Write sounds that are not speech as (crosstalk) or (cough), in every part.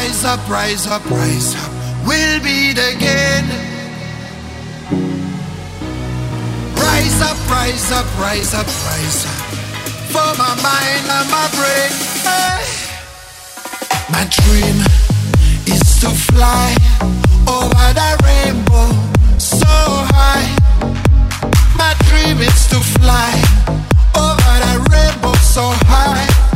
Rise up, rise up, rise up. We'll beat again. Rise up, rise up, rise up, rise up. For my mind and my brain. Hey. My dream is to fly over the rainbow so high. My dream is to fly over the rainbow so high.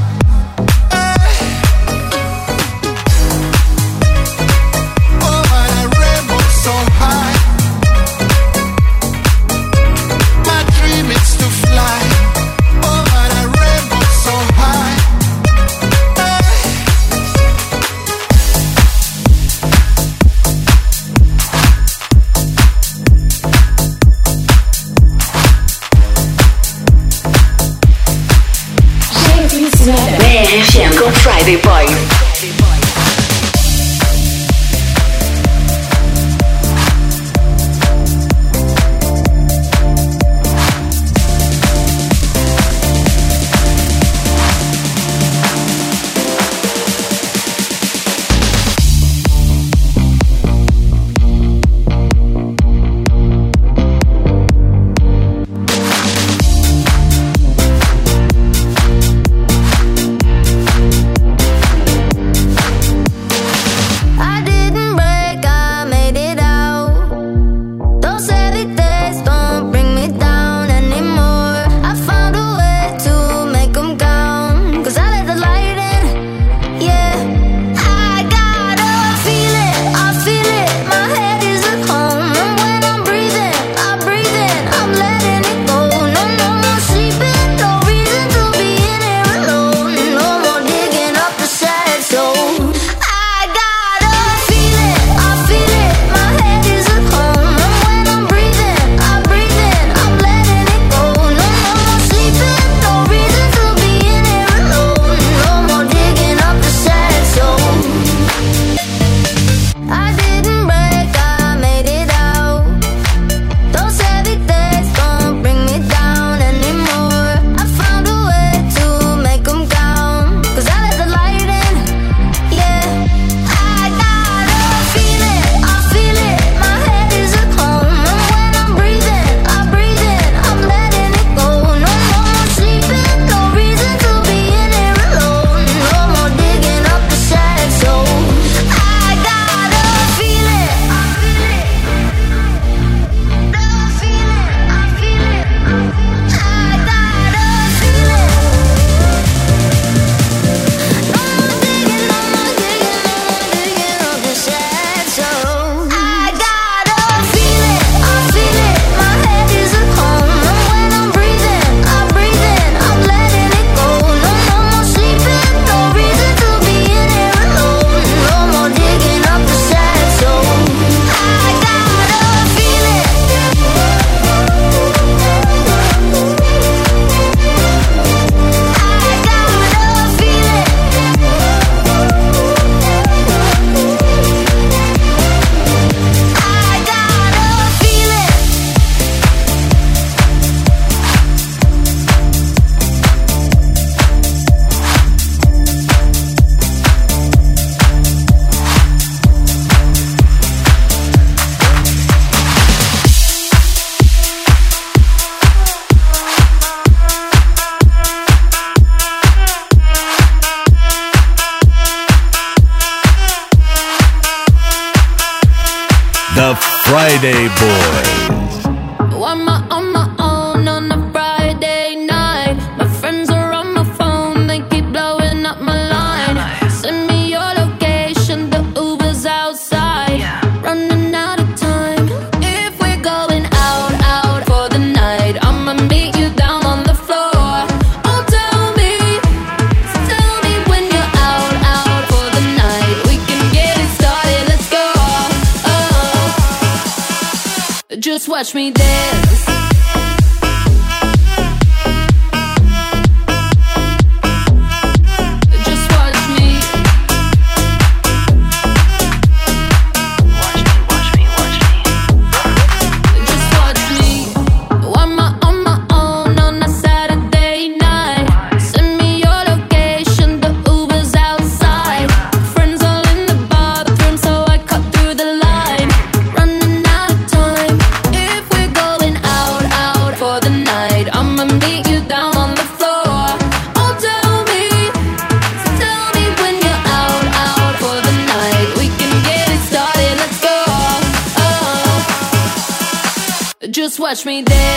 touch me there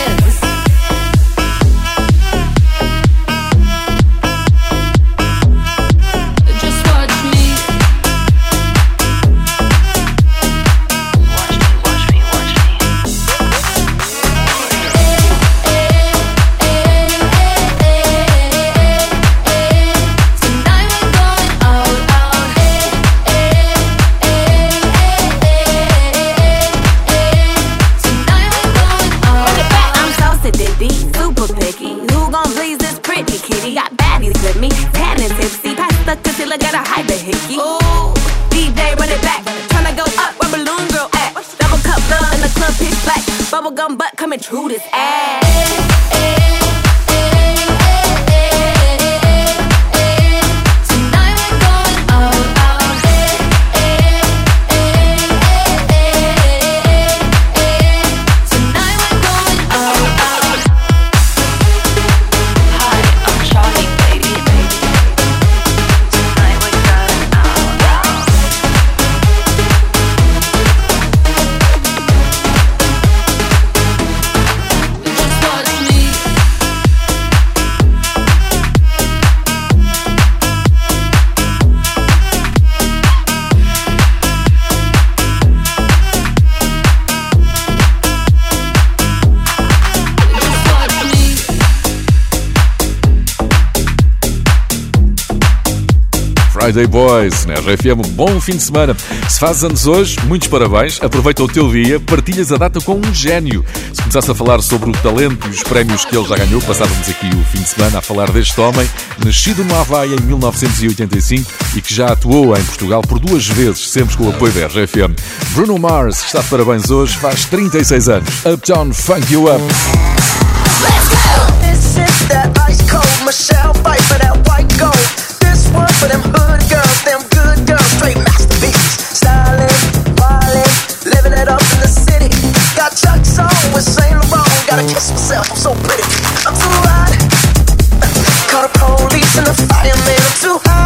Friday Boys, na RFM. Bom fim de semana. Se fazes anos hoje, muitos parabéns. Aproveita o teu dia, partilhas a data com um gênio. Se começasse a falar sobre o talento e os prémios que ele já ganhou, passávamos aqui o fim de semana a falar deste homem, nascido no Havaí em 1985 e que já atuou em Portugal por duas vezes, sempre com o apoio da RFM. Bruno Mars está de parabéns hoje, faz 36 anos. Uptown Funk You Up. Let's go! This is that ice cold Michelle fight for that white gold. one for them Gotta kiss myself, I'm so pretty. I'm too hot. Call the police and the fireman. I'm too hot.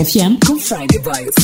F M com Friday Vibes.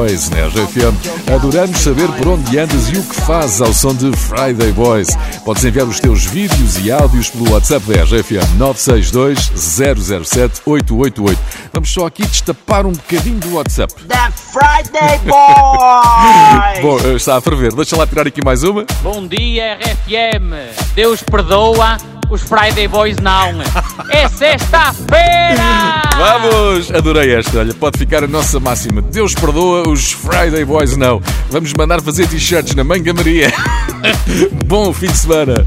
Boys na né? RFM. Adoramos saber por onde andas e o que fazes ao som de Friday Boys. Podes enviar os teus vídeos e áudios pelo WhatsApp da RFM 962 007 888. Vamos só aqui destapar um bocadinho do WhatsApp. The Friday Boys! (laughs) Bom, eh, está a ferver. Deixa lá tirar aqui mais uma. Bom dia, RFM. Deus perdoa os Friday Boys não. É sexta-feira! Vamos! Adorei esta, olha, pode ficar a nossa máxima. Deus perdoa os Friday Boys não. Vamos mandar fazer t-shirts na Manga Maria. (laughs) Bom fim de semana!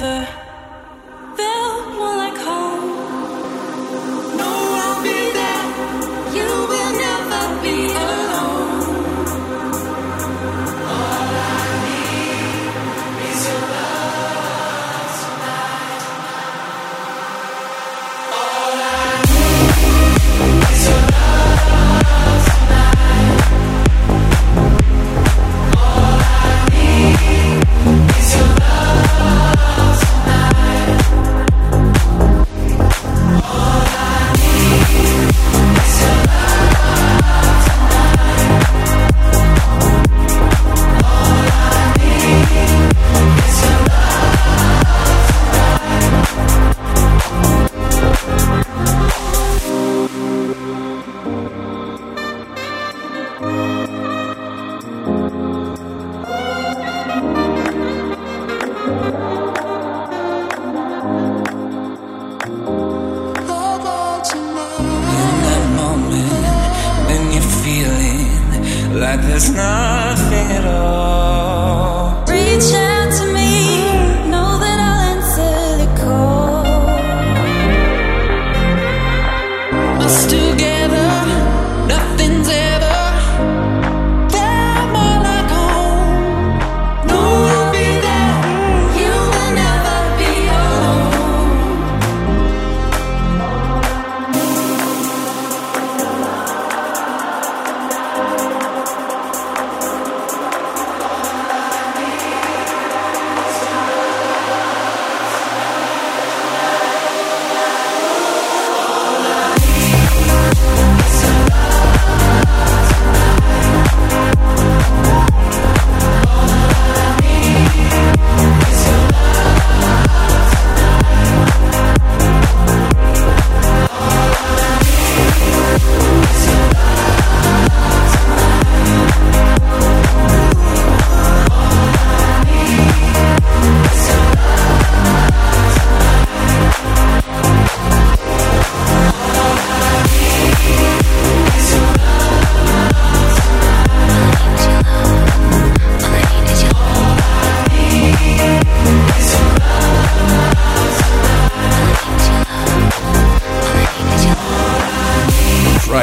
nothing's ever felt more like home.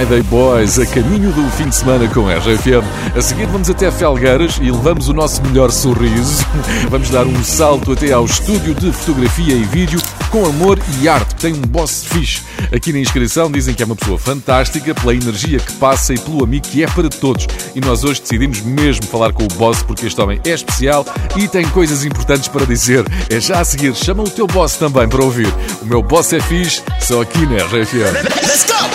Friday Boys, a caminho do fim de semana com a RFM. A seguir vamos até Felgueiras e levamos o nosso melhor sorriso. (laughs) Vamos dar um salto até ao estúdio de fotografia e vídeo com amor e arte. Tem um boss fixe. Aqui na inscrição dizem que é uma pessoa fantástica pela energia que passa e pelo amigo que é para todos. E nós hoje decidimos mesmo falar com o boss porque este homem é especial e tem coisas importantes para dizer. É já a seguir, chama o teu boss também para ouvir. O meu boss é fixe, só aqui na RFM. Let's go!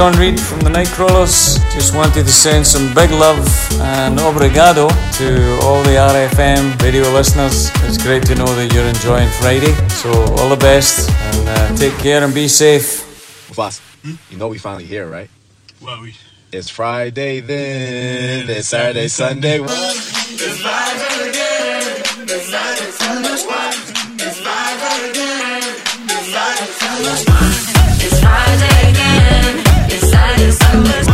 John Reed from the Nightcrawlers. Just wanted to send some big love and obrigado to all the RFM radio listeners. It's great to know that you're enjoying Friday. So, all the best and uh, take care and be safe. Boss, you know we finally here, right? Well, we. It's Friday then. It's Saturday, Sunday. It's Friday again. It's Friday, Let's go.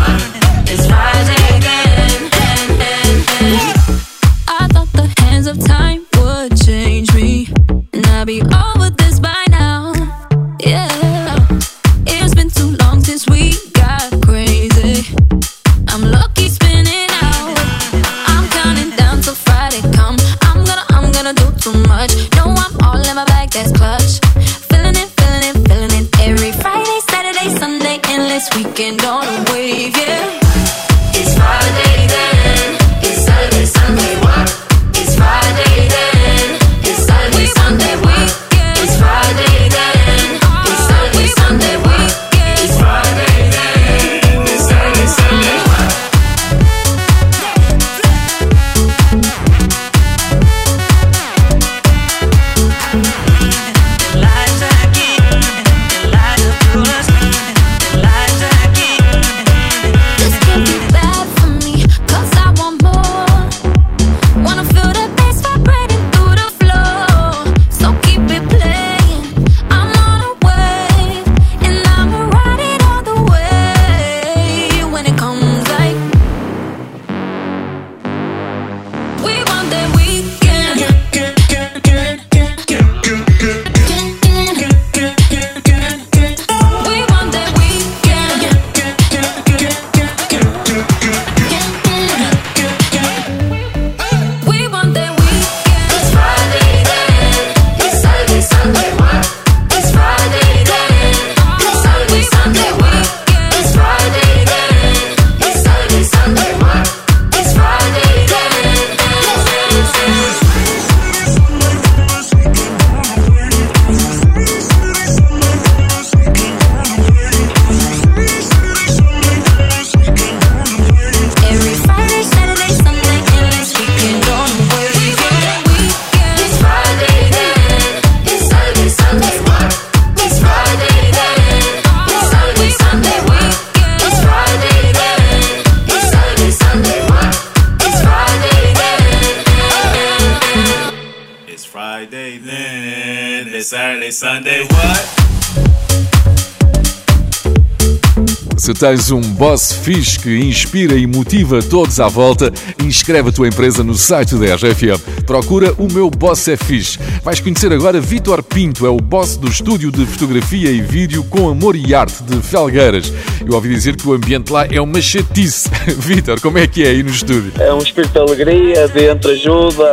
Tens um boss fixe que inspira e motiva todos à volta, inscreve a tua empresa no site da RFM. Procura O Meu Boss é Fixe. Vais conhecer agora Vitor Pinto, é o boss do estúdio de fotografia e vídeo com amor e arte de Felgueiras. Eu ouvi dizer que o ambiente lá é uma chatice. (laughs) Vitor, como é que é aí no estúdio? É um espírito de alegria, de entreajuda,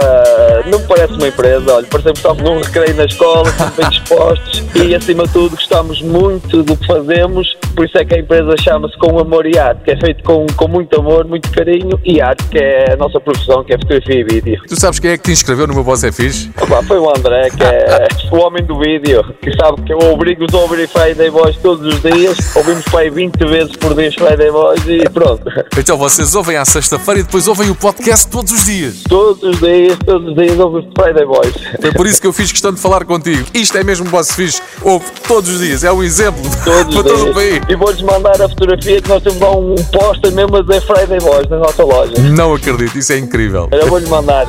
não parece uma empresa, olha, parecemos que estamos num recreio na escola, estamos bem dispostos e acima de tudo gostamos muito do que fazemos, por isso é que a empresa chama-se Com Amor e Arte, que é feito com, com muito amor, muito carinho e arte, que é a nossa profissão, que é fotografia e vídeo. Tu sabes quem é que te inscreveu no meu Boss é Fixe? Opa, foi o André, que é (laughs) o homem do vídeo, que sabe que eu obrigo-os a ouvir Friday Boys todos os dias, ouvimos aí 20 vezes por dia Friday Boys e pronto. Então vocês ouvem à sexta-feira e depois ouvem o podcast todos os dias. Todos os dias, todos os dias ouvimos Friday Boys. Foi por isso que eu fiz questão de falar contigo. Isto é mesmo Boss Fixe. Ouve todos os dias. É um exemplo Todos (laughs) para todo o país. E vou-lhes mandar a fotografia que nós temos lá um poster mesmo a dizer Friday Boys na nossa loja. Não acredito, isso é incrível. Eu vou-lhe mandar.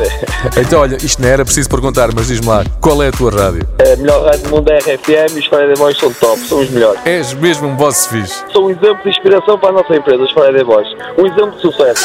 Então, olha, isto não era preciso perguntar, mas diz-me lá, qual é a tua rádio? A melhor rádio do mundo é a RFM e os Friday Boys são top, são os melhores. És mesmo um boss fixe. São um exemplo de inspiração para a nossa empresa, os Friday Boys. Um exemplo de sucesso.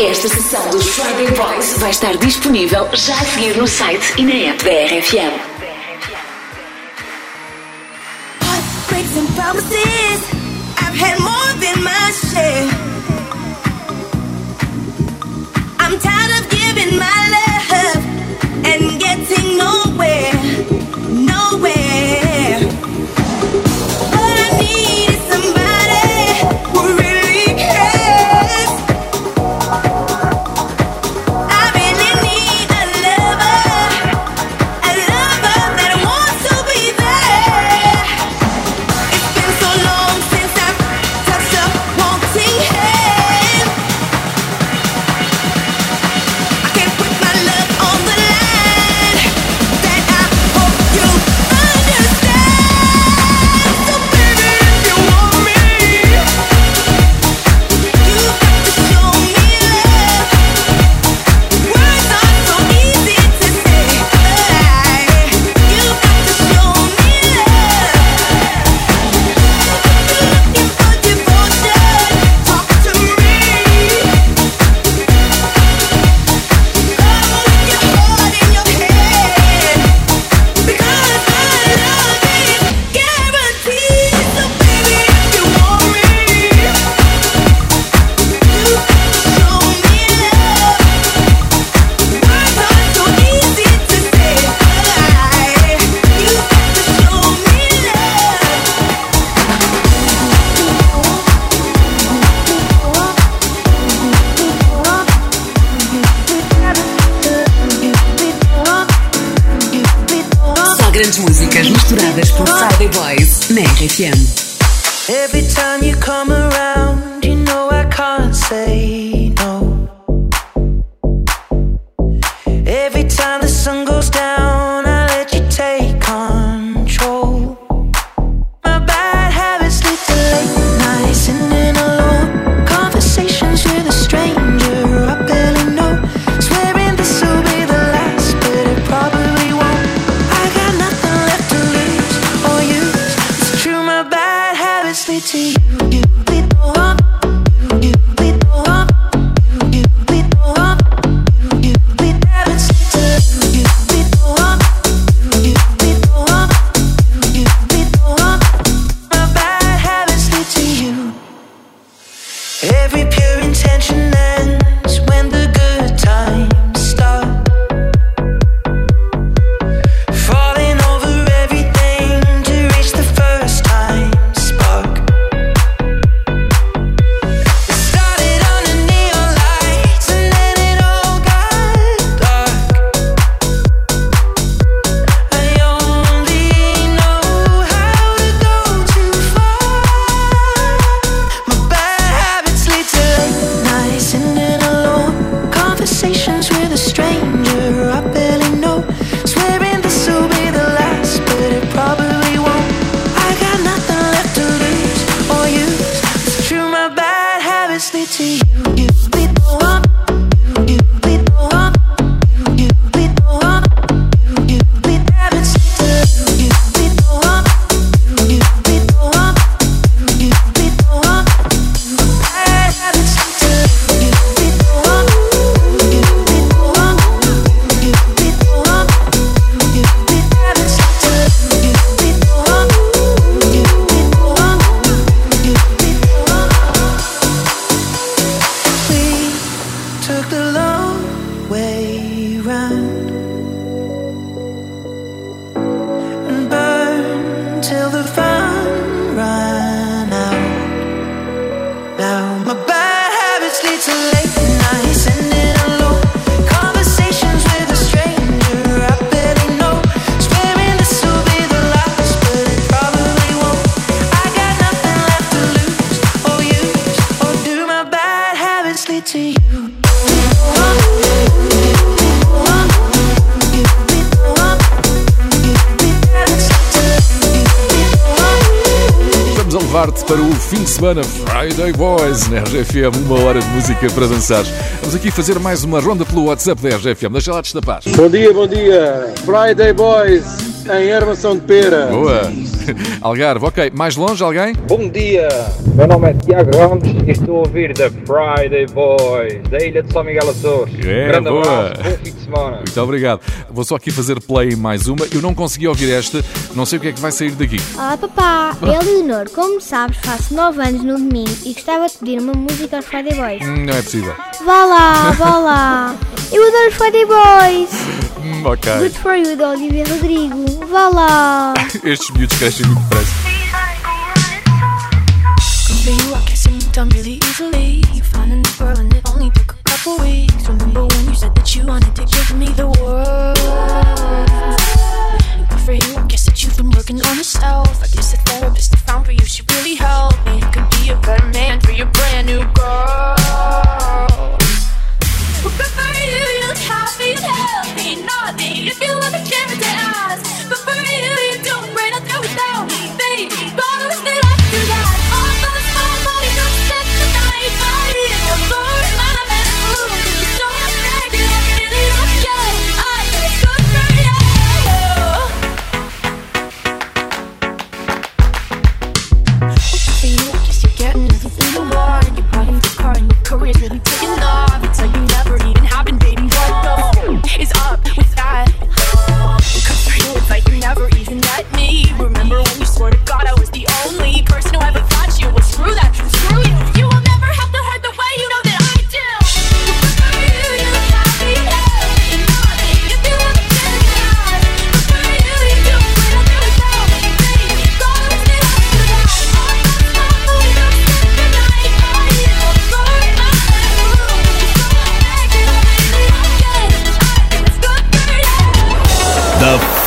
Esta sessão do Friday Boys vai estar disponível já a seguir no site e na app da RFM. Misturadas por Friday Boys na RFM. Every time you come around, you know I can't say no. you, you, we blow. RGFM, uma hora de música para dançar. Vamos aqui fazer mais uma ronda pelo WhatsApp da RGFM. Deixa lá destapar. Bom dia, bom dia. Friday Boys em Armação de Pera. Boa. (laughs) Algarve, ok. Mais longe alguém? Bom dia, meu nome é Tiago Ramos e estou a ouvir da Friday Boys, da ilha de São Miguel Açores. É, Grande boa. abraço, bom fim de semana. Muito obrigado. Vou só aqui fazer play em mais uma. Eu não consegui ouvir esta, não sei o que é que vai sair daqui. Olá papá, eu Leonor, como sabes faço 9 anos no domingo e gostava de pedir uma música aos Friday Boys. Hum, Não é possível. Vá lá, vá lá, eu adoro os Friday Boys. Hum, ok. Good for you, da Olivia Rodrigo, vá lá. (laughs) Estes miúdos crescem muito depressa. Couple weeks. Remember when you said that you wanted to give me the world? Good for you, I guess that you've been working on yourself. I guess the therapist I found for you should really help me. Could be a better man for your brand new girl.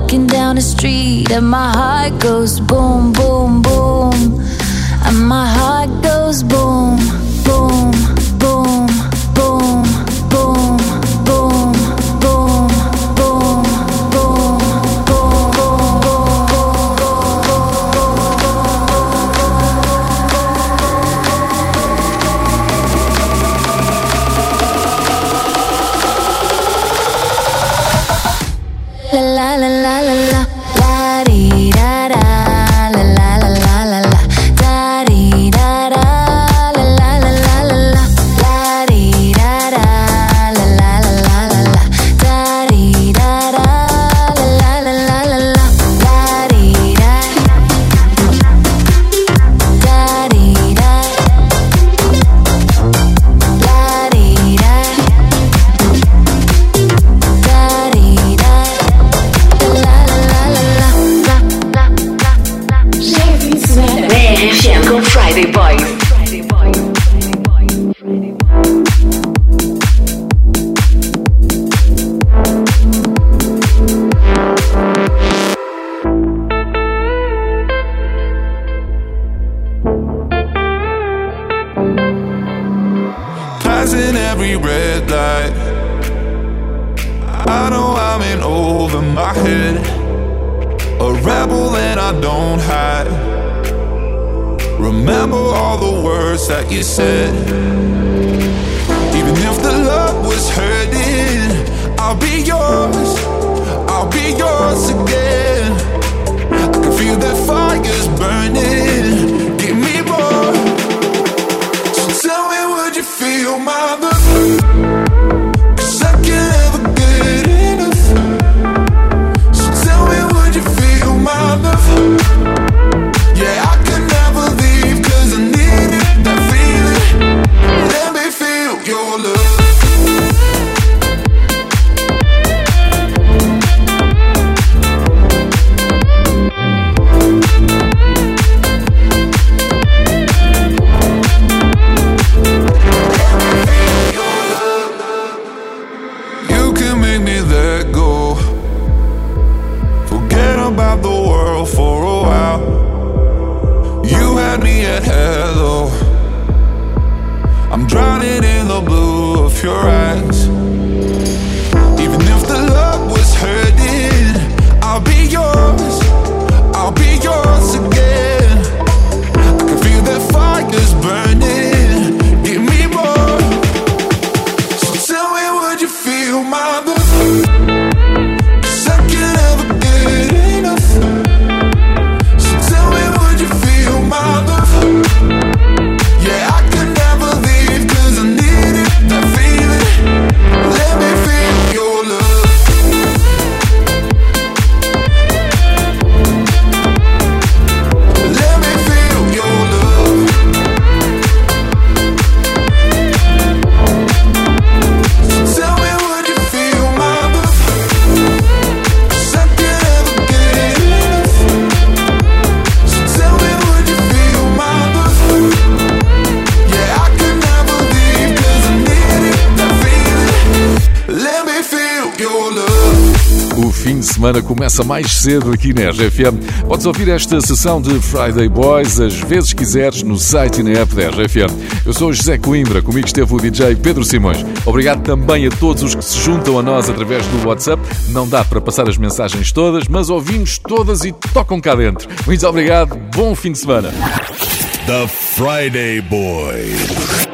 walking down the street and my heart goes boom, boom, boom. And my heart goes boom. counted in the blue of your eyes. Semana começa mais cedo aqui na RFM. Podes ouvir esta sessão de Friday Boys às vezes quiseres no site e na app da RFM. Eu sou José Coimbra, comigo esteve o DJ Pedro Simões. Obrigado também a todos os que se juntam a nós através do WhatsApp. Não dá para passar as mensagens todas, mas ouvimos todas e tocam cá dentro. Muito obrigado, bom fim de semana. The Friday Boys.